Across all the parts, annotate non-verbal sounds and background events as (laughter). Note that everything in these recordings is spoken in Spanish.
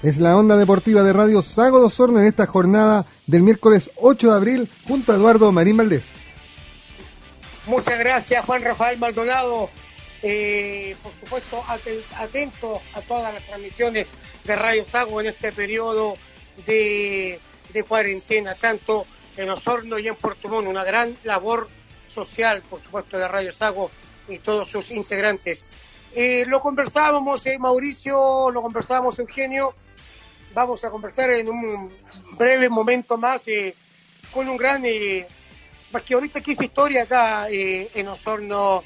Es la onda deportiva de Radio Sago dos Osorno en esta jornada del miércoles 8 de abril junto a Eduardo Marín Valdés. Muchas gracias Juan Rafael Maldonado. Eh, por supuesto, atento a todas las transmisiones de Radio Sago en este periodo de, de cuarentena, tanto en Osorno y en Puerto Montt. Una gran labor social, por supuesto, de Radio Sago y todos sus integrantes. Eh, lo conversábamos, eh, Mauricio, lo conversábamos, Eugenio. Vamos a conversar en un breve momento más eh, con un gran basquetbolista que hizo historia acá en Osorno,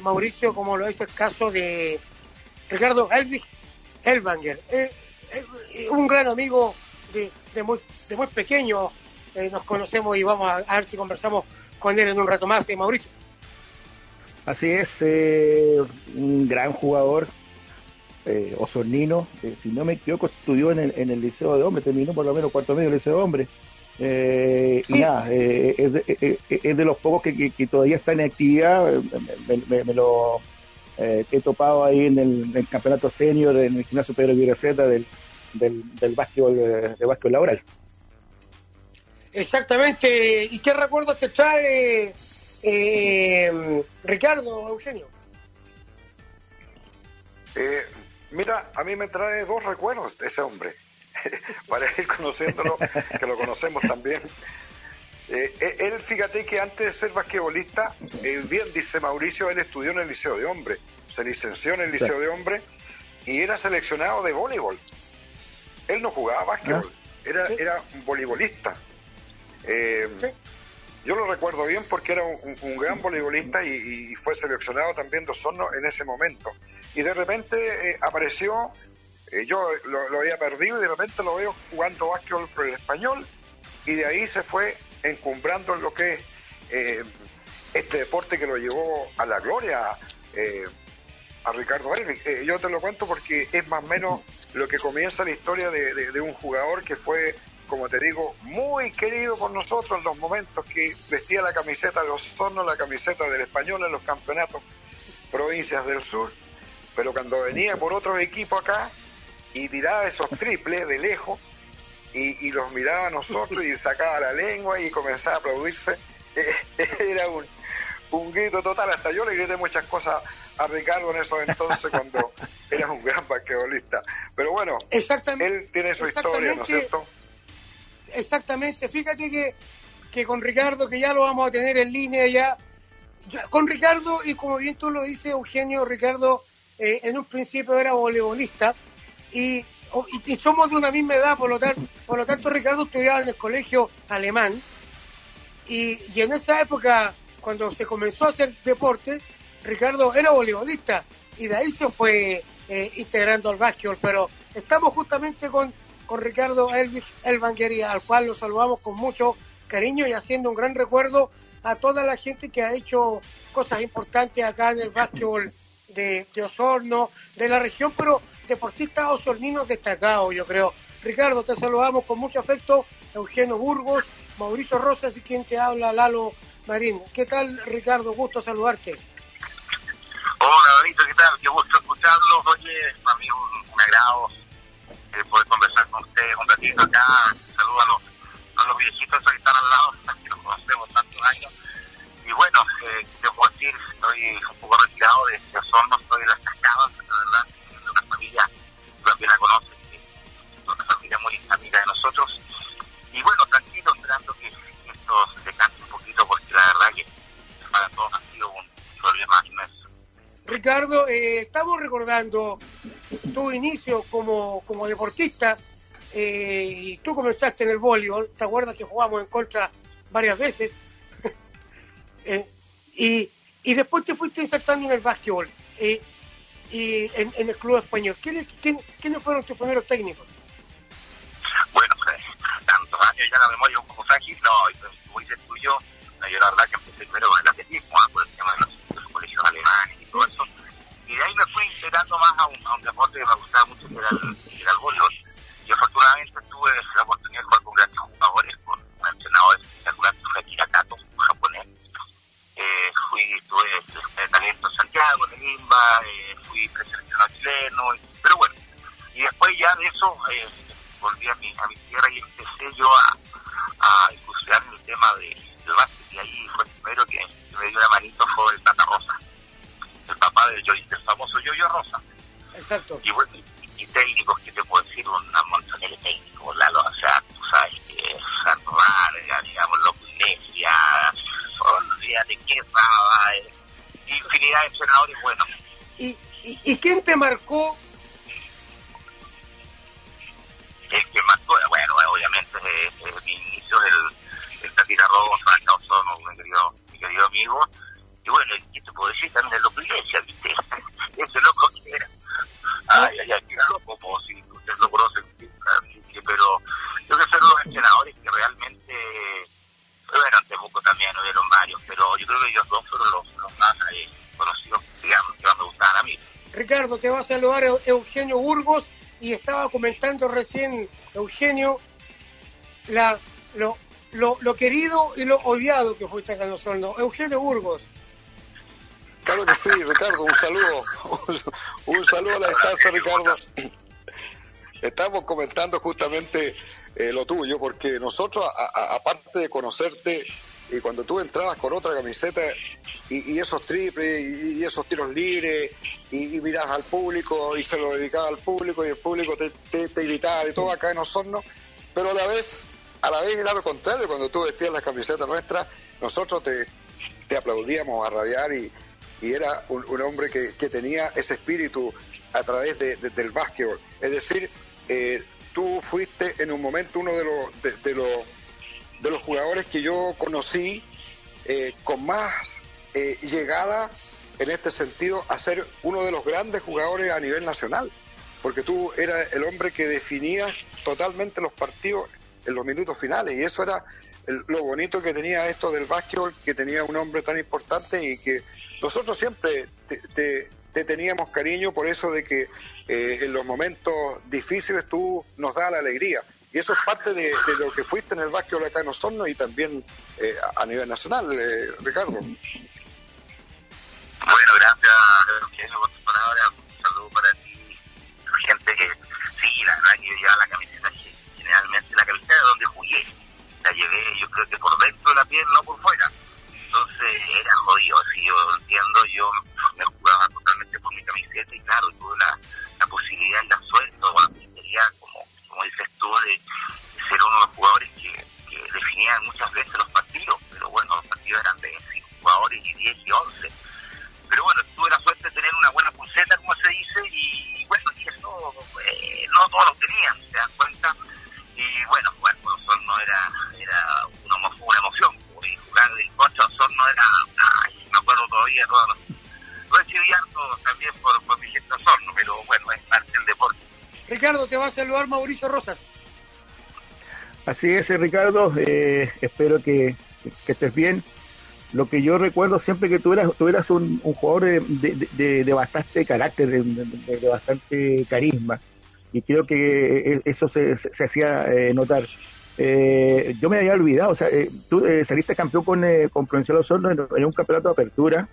Mauricio, como lo es el caso de Ricardo Elvig Elvanger. un gran amigo de, muy, pequeño, nos conocemos y vamos a, a ver si conversamos con él en un rato más, Mauricio. Así es, eh, un gran jugador, eh, osornino, eh, si no me equivoco, estudió en el, en el Liceo de Hombres, terminó por lo menos cuarto medio del Liceo de Hombres. Eh, Y nada, es de, los pocos que, todavía está en actividad, me, lo he topado ahí en el, campeonato senior, en el gimnasio Pedro Vigraceta del, del, del básquetbol, de básquetbol laboral. Exactamente, ¿y qué recuerdos te trae eh, Ricardo, Eugenio. Eh, mira, a mí me trae dos recuerdos de ese hombre, (laughs) para ir conociéndolo, que lo conocemos también. Eh, eh, él, fíjate que antes de ser basquetbolista, bien dice Mauricio, él estudió en el Liceo de Hombre, se licenció en el Liceo de Hombre y era seleccionado de voleibol. Él no jugaba básquetbol, ah. era, era un voleibolista. Yo lo recuerdo bien porque era un, gran voleibolista y, fue seleccionado también de Osorno en ese momento. Y de repente eh, apareció, eh, yo lo, había perdido y de repente lo veo jugando básquetbol por el español y de ahí se fue encumbrando en lo que es eh, este deporte que lo llevó a la gloria a Ricardo yo te lo cuento porque es más o menos lo que comienza la historia de un jugador que fue como te digo, muy querido por nosotros en los momentos que vestía la camiseta de Osorno, la camiseta del español en los campeonatos provincias del sur, pero cuando venía por otros equipos acá y tiraba esos triples de lejos y, los miraba a nosotros y sacaba la lengua y comenzaba a aplaudirse, (laughs) era un, un grito total, hasta yo le grité muchas cosas a Ricardo en esos entonces cuando (laughs) era un gran basquetbolista. Pero bueno, él tiene su historia, ¿no es cierto? exactamente. Fíjate que, que con Ricardo, que ya lo vamos a tener en línea ya, con Ricardo, y como bien tú lo dices, Eugenio, Ricardo eh, en un principio era voleibolista y, somos de una misma edad, por lo, tanto, por lo tanto Ricardo estudiaba en el colegio alemán. Y, y en esa época, cuando se comenzó a hacer deporte, Ricardo era voleibolista y de ahí se fue eh, integrando al básquetbol, pero estamos justamente con con Ricardo Elvis Elvanguería, al cual lo saludamos con mucho cariño y haciendo un gran recuerdo a toda la gente que ha hecho cosas importantes acá en el básquetbol de, Osorno, de la región, pero deportistas osorninos destacados, yo creo. Ricardo, te saludamos con mucho afecto, Eugenio Burgos, Mauricio Rosas y quien te habla, Lalo Marín. ¿Qué tal, Ricardo? Gusto saludarte. Hola, Benito, ¿qué tal? Qué gusto escucharlo. Oye, para mí un, un agrado eh, poder conversar con ustedes un ratito acá. Saludos a los, a los viejitos que están al lado, (laughs) que nos conocemos tantos años. Y bueno, eh, debo decir, estoy un poco retirado de, de Osorno, estoy de las cascadas, la verdad, de una familia, también la conocen, una familia muy amiga de nosotros. Y bueno, tranquilo, esperando que esto se canse un poquito, porque la verdad que para todos ha sido un problema inmenso. Ricardo, eh, estamos recordando tu inicio como, como deportista eh, y tú comenzaste en el voleibol, ¿te acuerdas que jugamos en contra varias veces? Eh, y, y, después te fuiste insertando en el básquetbol y en, el club español. ¿Quiénes, quién, fueron tus primeros técnicos? Bueno, tantos años ya la memoria un poco frágil, no, como dices tú yo, la verdad que empecé primero con el atletismo, ah, por el tema de los, los colegios alemanes y todo eso y de ahí me fui integrando más a un, a un deporte que me gustaba mucho, que era el, que. Eso eh, volví a mi, a mi tierra y empecé yo a, a en el tema de, del básquet y ahí fue el primero que me dio una manito fue el Tata Rosa, el papá del, del famoso Yoyo Rosa. Exacto. Y, bueno, y técnicos que te puedo decir, una montón de técnicos, Lalo, o sea, tú sabes que Santo Vargas, digamos, Loco Iglesia, olvídate que estaba, eh, infinidad de senadores buenos. ¿Y, y, y quién te marcó? Eh, eh, mi inicio el, el Tatita Rosa, Causono, mi querido, mi querido amigo, y bueno, ¿qué te puedo decir también de Loco Iglesia, viste? (laughs) Ese loco que era. Ay, ay, ay, loco, como si ustedes lo conocen, pero yo que son los entrenadores que realmente, bueno, antes poco también hubieron varios, pero yo creo que ellos dos fueron los, los más eh, conocidos, digamos, que más me gustaban a mí. Ricardo, te va a saludar Eugenio Burgos y estaba comentando recién, Eugenio, la, lo, querido y lo odiado que fuiste acá en Osorno. Eugenio Burgos. Claro que sí, Ricardo, un saludo. (laughs) Un saludo a la distancia, Ricardo. Estamos comentando justamente eh, lo tuyo, porque nosotros, aparte de conocerte, y cuando tú entrabas con otra camiseta y, esos triples y, esos tiros libres y, y mirabas al público y se lo dedicaba al público y el público te, te, te gritaba de todo acá en Osorno, pero a la vez, a la vez era lo contrario, cuando tú vestías la camiseta nuestra, nosotros te, te aplaudíamos a rabiar y, y era un, hombre que, que, tenía ese espíritu a través de, de, del básquetbol. Es decir, eh, tú fuiste en un momento uno de los, de, de, los, de los jugadores que yo conocí eh, con más eh, llegada en este sentido a ser uno de los grandes jugadores a nivel nacional, porque tú eras el hombre que definía totalmente los partidos en los minutos finales y eso era el, lo bonito que tenía esto del básquetbol, que tenía un hombre tan importante y que nosotros siempre te, te, te teníamos cariño por eso de que eh, en los momentos difíciles tú nos das la alegría. Y eso es parte de, lo que fuiste en el básquetbol acá en Osorno y también eh, a nivel nacional, eh, Ricardo. Bueno, gracias, por tus palabras. Un saludo para ti. Gente que, sí, la verdad que yo llevaba la camiseta, realmente la camiseta de donde jugué. La llevé, yo creo que por 20 Mauricio Rosas. Así es, Ricardo, eh, espero que, estés bien. Lo que yo recuerdo siempre que tú eras, tú eras un, jugador de, bastante carácter, de, bastante carisma, y creo que eso se, se, se hacía eh, notar. Eh, yo me había olvidado, o sea, eh, tú eh, saliste campeón con, eh, con Provincial Osorno en, un campeonato de apertura,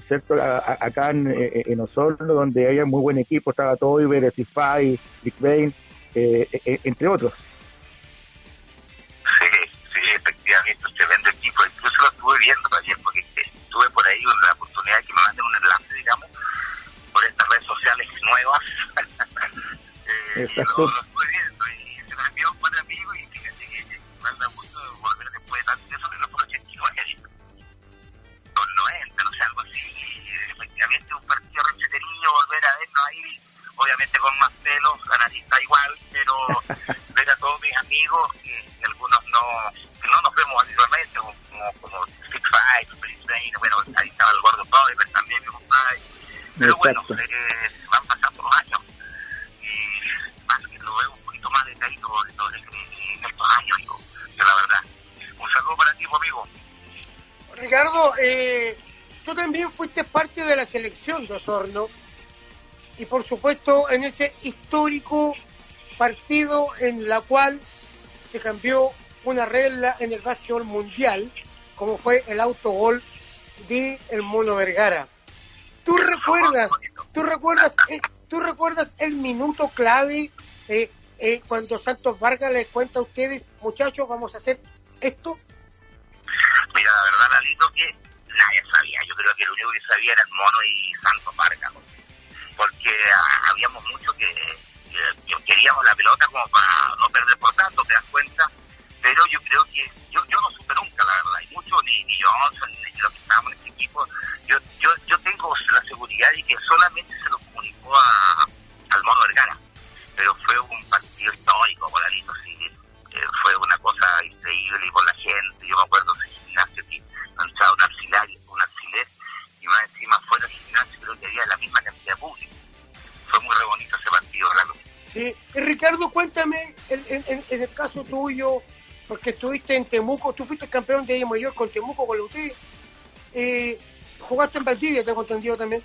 ¿cierto? A, a, acá en, en, Osorno, donde había muy buen equipo, estaba Toiber, Stify, Big Bane, entre otros. Sí, sí, efectivamente, un tremendo equipo, incluso lo estuve viendo ayer, porque tuve por ahí una oportunidad de que me manden un enlace, digamos, por estas redes sociales nuevas. (laughs) Exacto. Lo, obviamente con más pelos, la nariz está igual, pero (laughs) ver a todos mis amigos, que, algunos no, que no nos vemos habitualmente, como, como, Six Five, Brisbane, bueno, ahí estaba el gordo Power también, mi compadre, pero Exacto. bueno, eh, van pasando los años y más que lo veo un poquito más decaído en, en estos años, digo, yo la verdad. Un saludo para ti, amigo. Ricardo, eh, tú también fuiste parte de la selección de Osorno y por supuesto en ese histórico partido en la cual se cambió una regla en el básquetbol mundial, como fue el autogol de el Mono Vergara. ¿Tú recuerdas, tú recuerdas, eh, tú recuerdas el minuto clave eh, eh, cuando Santos Vargas les cuenta a ustedes, muchachos, vamos a hacer esto? Mira, la verdad, Lalito, que nadie sabía. Yo creo que el único que sabía era el Mono y Santos Vargas. Porque habíamos mucho que, que, queríamos la pelota como para no perder por tanto, te das cuenta. Pero yo creo que yo, yo no supe nunca, la verdad. Y mucho, ni, ni Johnson, ni los que estábamos en este equipo. Yo, yo, yo tengo la seguridad de que solamente se lo comunicó a, en, el caso tuyo, porque estuviste en Temuco, tú fuiste campeón de mayor con Temuco, con la UTI, eh, jugaste en Valdivia, tengo entendido también.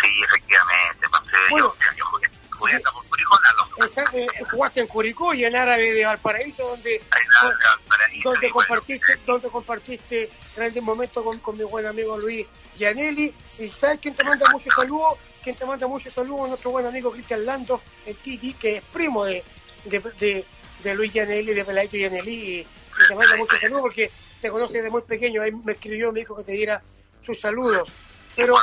Sí, efectivamente, pasé bueno, yo, yo jugué, jugué hasta por Curicó, esa, eh, jugaste en Curicó y en Árabe de Valparaíso, donde, Valparaíso, donde compartiste, donde compartiste grandes momentos con, con mi buen amigo Luis Gianelli. Y sabes quién te manda muchos saludos, quien te manda muchos saludos, nuestro buen amigo Cristian Lando, el Titi, que es primo de, de, de, de Luis Gianelli, de Peladito Gianelli, y, y te manda muchos saludos porque te conoce desde muy pequeño. Ahí me escribió, me dijo que te diera sus saludos. Pero,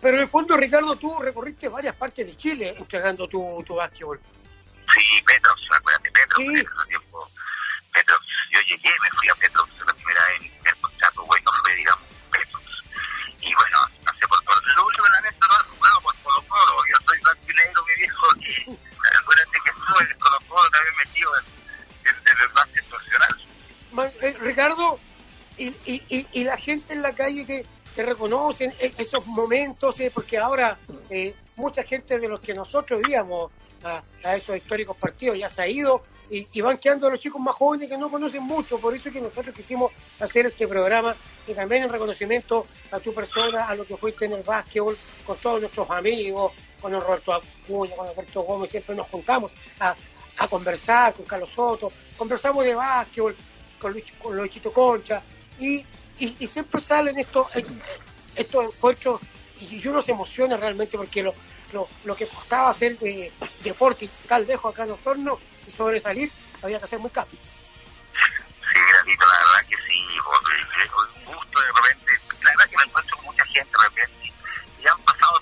pero en el fondo, Ricardo, tú recorriste varias partes de Chile entregando tu, tu básquetbol. Sí, Petros, acuérdate, Petros, Sí. tiempo. Petros, yo llegué, me fui a Petros la primera vez, el contrato bueno fue, digamos, Petros. Y bueno, pasé por todo. Lo único que lamento no haber jugado por Colo Colo, yo soy blanco y negro, mi viejo, y también metido en, en, en el eh, Ricardo, y, la gente en la calle que te reconocen e- esos momentos, eh, porque ahora eh, mucha gente de los que nosotros íbamos a, a esos históricos partidos ya se ha ido y, y van quedando los chicos más jóvenes que no conocen mucho, por eso es que nosotros quisimos hacer este programa y también en reconocimiento a tu persona, a lo que fuiste en el básquetbol, con todos nuestros amigos, con el Roberto Acuña, con Alberto Gómez, siempre nos juntamos a, conversar con Carlos Soto, conversamos de básquetbol, con, Luis, con Luisito Concha, y, y, y siempre salen estos, estos encuentros y uno se emociona realmente porque lo, lo, lo que costaba hacer eh, deporte tal lejos acá en Osorno y sobresalir, había que hacer muy cambio. Sí, la verdad que sí, porque es un gusto de repente. La verdad que me encuentro con mucha gente de repente. Y han pasado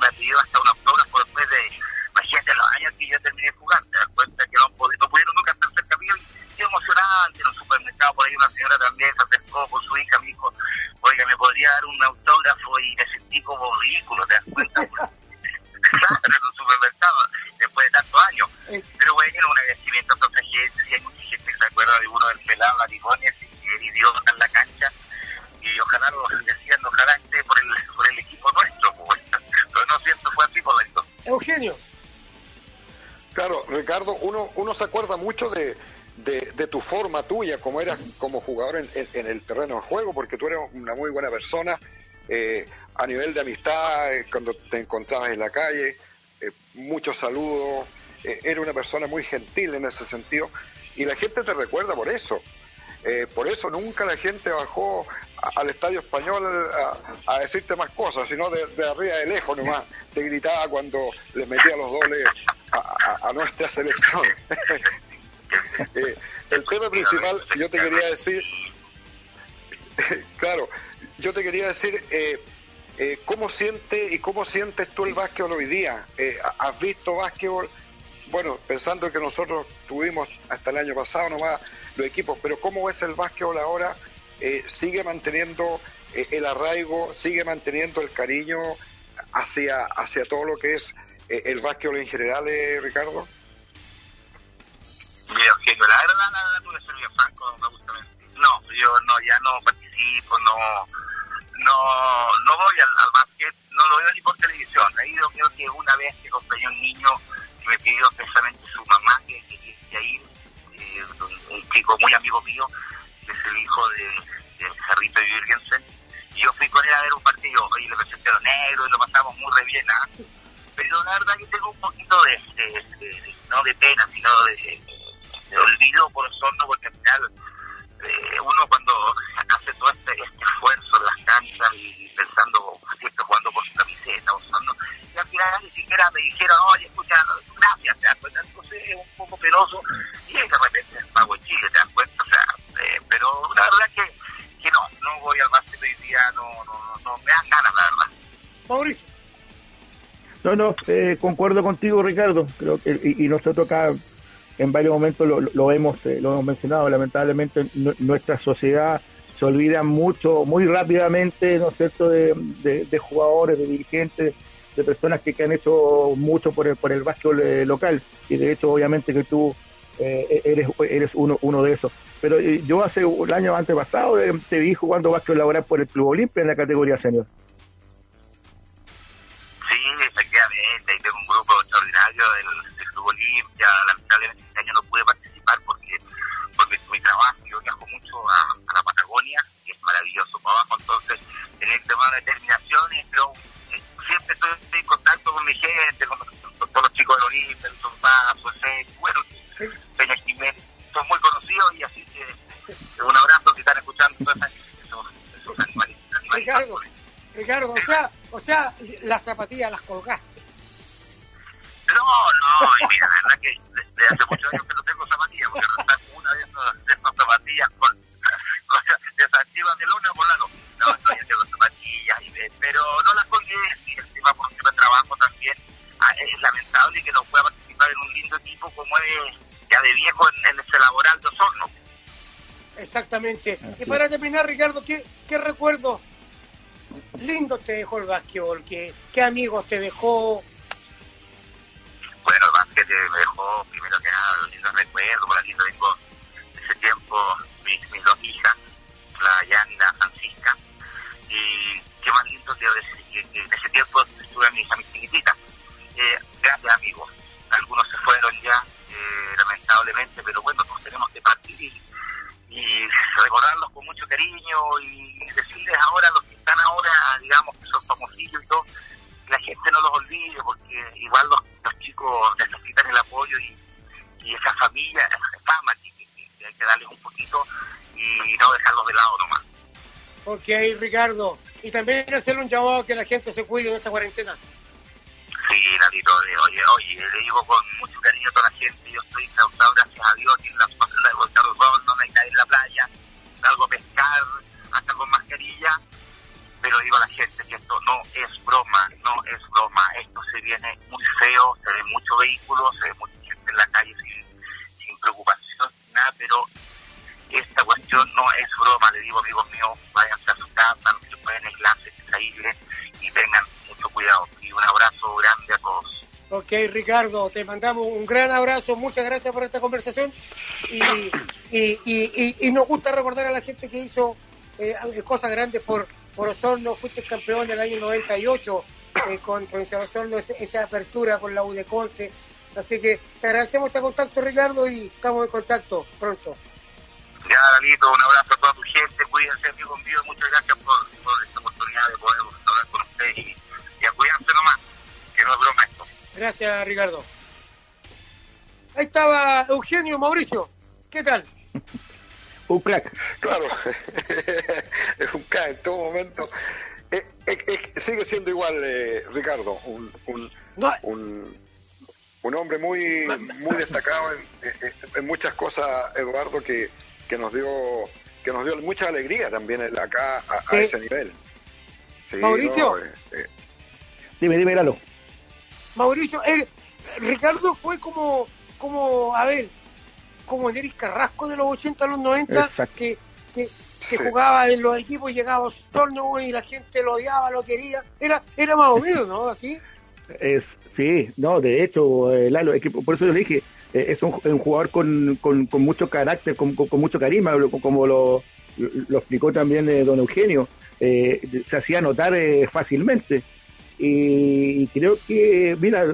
me ha pedido hasta un autógrafo después de, imagínate los años que yo terminé de jugar. Te das cuenta que no, no pudieron nunca estar cerca mío y qué emocionante. En un supermercado por ahí una señora también se acercó con su hija, me dijo, oiga, ¿me podría dar un autógrafo? Y me sentí como ridículo, ¿te das cuenta? (laughs) claro, en un supermercado, después de tantos años. Eh, Pero bueno, un agradecimiento a toda esa gente, sí, hay mucha gente que se acuerda de uno del pelado fue así por la historia. Eugenio, Claro, Ricardo, uno, uno se acuerda mucho de, de, de tu forma tuya, como eras como jugador en, en- en el terreno de juego, porque tú eres una muy buena persona eh, a nivel de amistad, eh, cuando te encontrabas en la calle, eh, muchos saludos, eh, eres una persona muy gentil en ese sentido, y la gente te recuerda por eso. Eh, por eso nunca la gente bajó al estadio español a, decirte más cosas, sino de, arriba de lejos nomás. Te gritaba cuando le metía los dobles a, nuestra selección. (laughs) Eh, el tema principal, yo te quería decir, (laughs) claro, yo te quería decir, eh, eh, ¿cómo siente y cómo sientes tú el básquetbol hoy día? Eh, ¿Has visto básquetbol? Bueno, pensando que nosotros tuvimos hasta el año pasado nomás los equipos, pero ¿cómo ves el básquetbol ahora? Eh, ¿Sigue manteniendo eh, el arraigo, sigue manteniendo el cariño hacia, hacia todo lo que es eh, el básquetbol en general, eh, Ricardo? Mira, la verdad, la verdad, Franco, no me. No, yo no, ya no participo, no, no, no voy al, al básquet, no lo veo ni por televisión. He ido, creo que una vez que acompañé un niño me pidió precisamente su mamá que que quería ir, eh, un, chico muy amigo mío, que es el hijo de, de Jarrito Jürgensen, y yo fui con él a ver un partido, y le presenté a los negros y lo pasamos muy re bien, ¿ah? pero la verdad que tengo un poquito de, de- no de pena, sino de, olvido por Osorno, porque al final eh, uno cuando hace todo este, este esfuerzo en las canchas y pensando siempre jugando por su camiseta, Osorno, oportunidad ni siquiera me dijeron, oye, das cuenta, entonces es un poco penoso y de repente el pago en Chile, te das cuenta, o sea, eh, pero la verdad que, que no, no voy al básquet hoy día, no, no, no, me dan ganas, la verdad. Mauricio. No, no, eh, concuerdo contigo, Ricardo. Creo que, y, y nosotros acá en varios momentos lo, lo hemos eh, lo hemos mencionado. Lamentablemente, nuestra sociedad se olvida mucho, muy rápidamente, ¿no es cierto?, de, de, de jugadores, de dirigentes, de personas que, que, han hecho mucho por el, por el básquetbol eh, local. Y de hecho, obviamente, que tú eh, eres, eres uno, uno de esos. Pero eh, yo hace un año antepasado eh, te vi jugando básquetbol laboral por el Club Olimpia en la categoría senior. Sí, efectivamente, ahí tengo un grupo extraordinario del, del Club Olimpia. Lamentablemente este año no pude participar porque, porque mi trabajo, yo viajo mucho a, a la Patagonia y es maravilloso para abajo, entonces tener que tomar determinaciones, pero eh, siempre estoy en contacto con mi gente, con, con los chicos del Olimpia, el Tomás, José, bueno, Peña Jiménez, son muy conocidos y así que eh, un abrazo si están escuchando esos, esos animales, animales Ricardo, Ricardo, o sea, o sea, las zapatillas las colgaste. No, no, y mira, la verdad que desde hace muchos años que no tengo zapatillas, porque no una de esas, de esas zapatillas con, (laughs) con desactivas de lona Exactamente. Y para terminar, Ricardo, ¿qué, qué recuerdo lindo te dejó el básquetbol? ¿Qué, ¿Qué amigos te dejó? Bueno, el básquet me dejó, primero que nada, los lindos recuerdos, por aquí tengo ese tiempo mis, mis dos hijas, la Yani y la Francisca, y qué más lindo que, que, que en ese tiempo estuve a mis, a mis chiquititas, eh, grandes amigos, algunos se fueron ya, eh, lamentablemente, pero bueno, recordarlos con mucho cariño y decirles ahora a los que están ahora, digamos, que son famosillos y todo, que la gente no los olvide, porque igual los, los chicos necesitan el apoyo y, y esa familia, esa fama que, que, que, hay que darles un poquito y no dejarlos de lado nomás. Ok, Ricardo. Y también hacerle un llamado a que la gente se cuide en esta cuarentena. Sí, Lalito, oye, oye, le digo con mucho cariño a toda la gente, yo estoy causado, gracias a Dios, aquí en la zona en la playa, salgo a pescar, hasta con mascarilla, pero digo a la gente que esto no es broma, no es broma, esto se viene muy feo, se ve mucho vehículo, se ve mucha gente en la calle sin, sin preocupación, nada, pero esta cuestión no es broma, le digo amigos míos, váyanse a su casa, no se pueden aislarse, se y tengan mucho cuidado. Y un abrazo grande a todos. Ok, Ricardo, te mandamos un gran abrazo, muchas gracias por esta conversación. Y, y, y, y nos gusta recordar a la gente que hizo eh, cosas grandes por, por Osorno, fuiste campeón del año 98 eh, con Provincial Osorno, esa, apertura con la U de Conce, así que te agradecemos este contacto Ricardo y estamos en contacto pronto. Ya, Dalito, un abrazo a toda tu gente, cuídense amigos míos, muchas gracias por, por esta oportunidad de poder hablar con ustedes Gracias, Ricardo. Ahí estaba Eugenio Mauricio. ¿Qué tal? (laughs) un crack. Claro, (laughs) es un crack en todo momento. Eh, eh, sigue siendo igual, eh, Ricardo, un, un, no. un, un, hombre muy, muy destacado en, en, muchas cosas, Eduardo, que, que nos dio que nos dio mucha alegría también acá a, a ese nivel. Sí, Mauricio. No, dime, dime, Lalo. Mauricio, Ricardo fue como, como, a ver, como Neris Carrasco de los 80 a los 90, Exacto. que, que, que sí. jugaba en los equipos, llegaba a Osorno y la gente lo odiaba, lo quería. Era, era más o menos, ¿no? Así. Es, sí, no, de hecho, eh, Lalo, es que por eso yo le dije, eh, es un, un, jugador con, con, con mucho carácter, con, con, mucho carisma, como lo, lo explicó también eh, don Eugenio, eh, se hacía notar fácilmente. Y creo que, mira,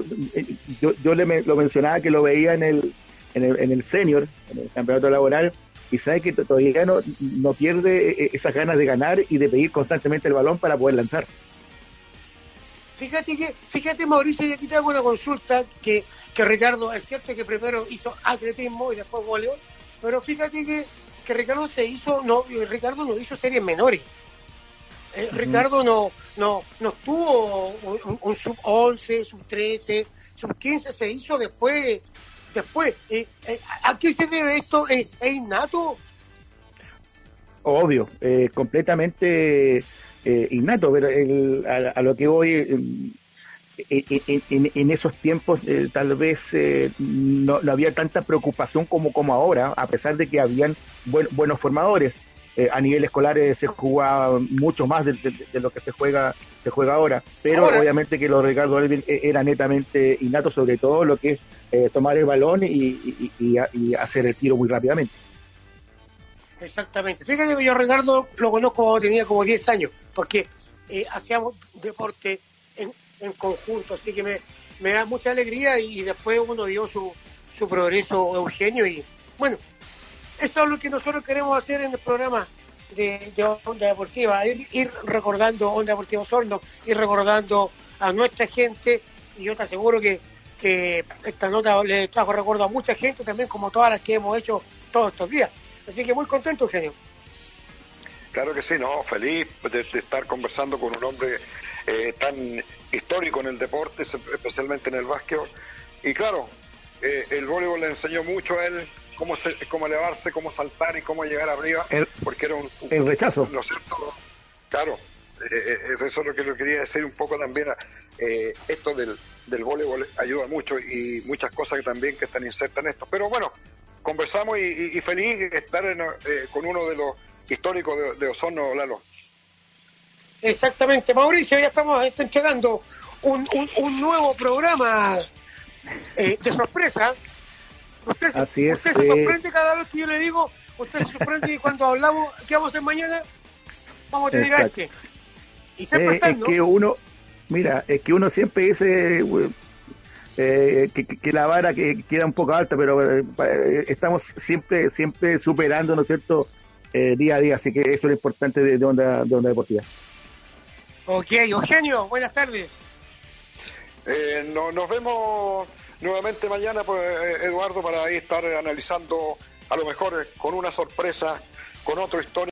yo, yo le, lo mencionaba que lo veía en el, en el, en el senior, en el campeonato laboral, y sabe que todavía no, no pierde esas ganas de ganar y de pedir constantemente el balón para poder lanzar. Fíjate que, fíjate Mauricio, y aquí te hago una consulta que, que Ricardo, es cierto que primero hizo atletismo y después voleibol, pero fíjate que, que Ricardo se hizo, no, Ricardo no hizo series menores. Eh, Ricardo no, no, no tuvo un, sub 11, sub 13, sub 15, se hizo después. después eh, eh, ¿A qué se debe esto? ¿Es innato? Obvio, completamente innato, pero a, lo que voy, en, esos tiempos tal vez no, había tanta preocupación como, como ahora, a pesar de que habían buenos formadores. Eh, a nivel escolar eh, se jugaba mucho más de, lo que se juega se juega ahora, pero obviamente que los Ricardo Alvin eh, era netamente innato, sobre todo lo que es tomar el balón y, hacer el tiro muy rápidamente. Exactamente. Fíjate que yo Ricardo lo conozco cuando tenía como 10 años, porque hacíamos deporte en, en, conjunto, así que me, me da mucha alegría y, después uno vio su, su progreso, Eugenio, y bueno, eso es lo que nosotros queremos hacer en el programa de, Onda Deportiva, ir, recordando Onda Deportiva Sorno, ir recordando a nuestra gente, y yo te aseguro que, esta nota le trajo recuerdo a mucha gente también, como todas las que hemos hecho todos estos días. Así que muy contento, Eugenio. Claro que sí, no, feliz de, estar conversando con un hombre eh, tan histórico en el deporte, especialmente en el básquet. Y claro, eh, el voleibol le enseñó mucho a él cómo, cómo elevarse, cómo saltar y cómo llegar arriba, porque era un, el rechazo. ¿no Claro, eh, eh, eso es lo que yo quería decir un poco también. Eh, esto del, del voleibol ayuda mucho y muchas cosas que también que están insertas en esto. Pero bueno, conversamos y, feliz de estar con uno de los históricos de, Osorno, Lalo. Exactamente, Mauricio, ya estamos entregando un, un, un nuevo programa de sorpresa Usted, se eh. sorprende cada vez que yo le digo, usted se sorprende y cuando hablamos, ¿qué vamos a hacer mañana? Vamos a tener a este. Y siempre eh, es que uno, mira, es que uno siempre dice eh, que, la vara que queda un poco alta, pero estamos siempre siempre superando, ¿no es cierto?, día a día, así que eso es lo importante de, onda, de onda Deportiva. Ok, Eugenio, buenas tardes. no, nos vemos nuevamente mañana, pues, eh, Eduardo, para ahí estar analizando a lo mejor con una sorpresa, con otro historia.